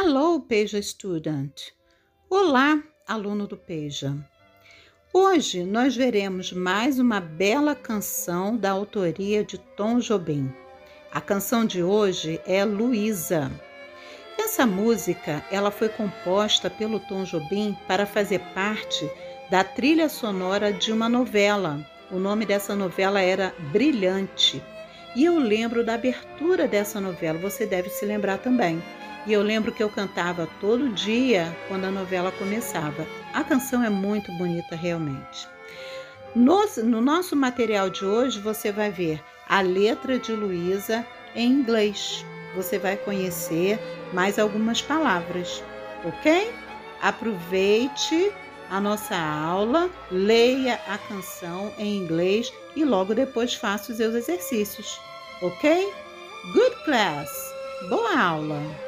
Hello, Peja Student! Olá, aluno do Peja! Hoje nós veremos mais uma bela canção da autoria de Tom Jobim. A canção de hoje é Luísa. Essa música ela foi composta pelo Tom Jobim para fazer parte da trilha sonora de uma novela. O nome dessa novela era Brilhante. E eu lembro da abertura dessa novela, você deve se lembrar também. E eu lembro que eu cantava todo dia quando a novela começava. A canção é muito bonita, realmente. No, no nosso material de hoje, você vai ver a letra de Luísa em inglês. Você vai conhecer mais algumas palavras, ok? Aproveite a nossa aula, leia a canção em inglês e logo depois faça os seus exercícios, ok? Good class! Boa aula!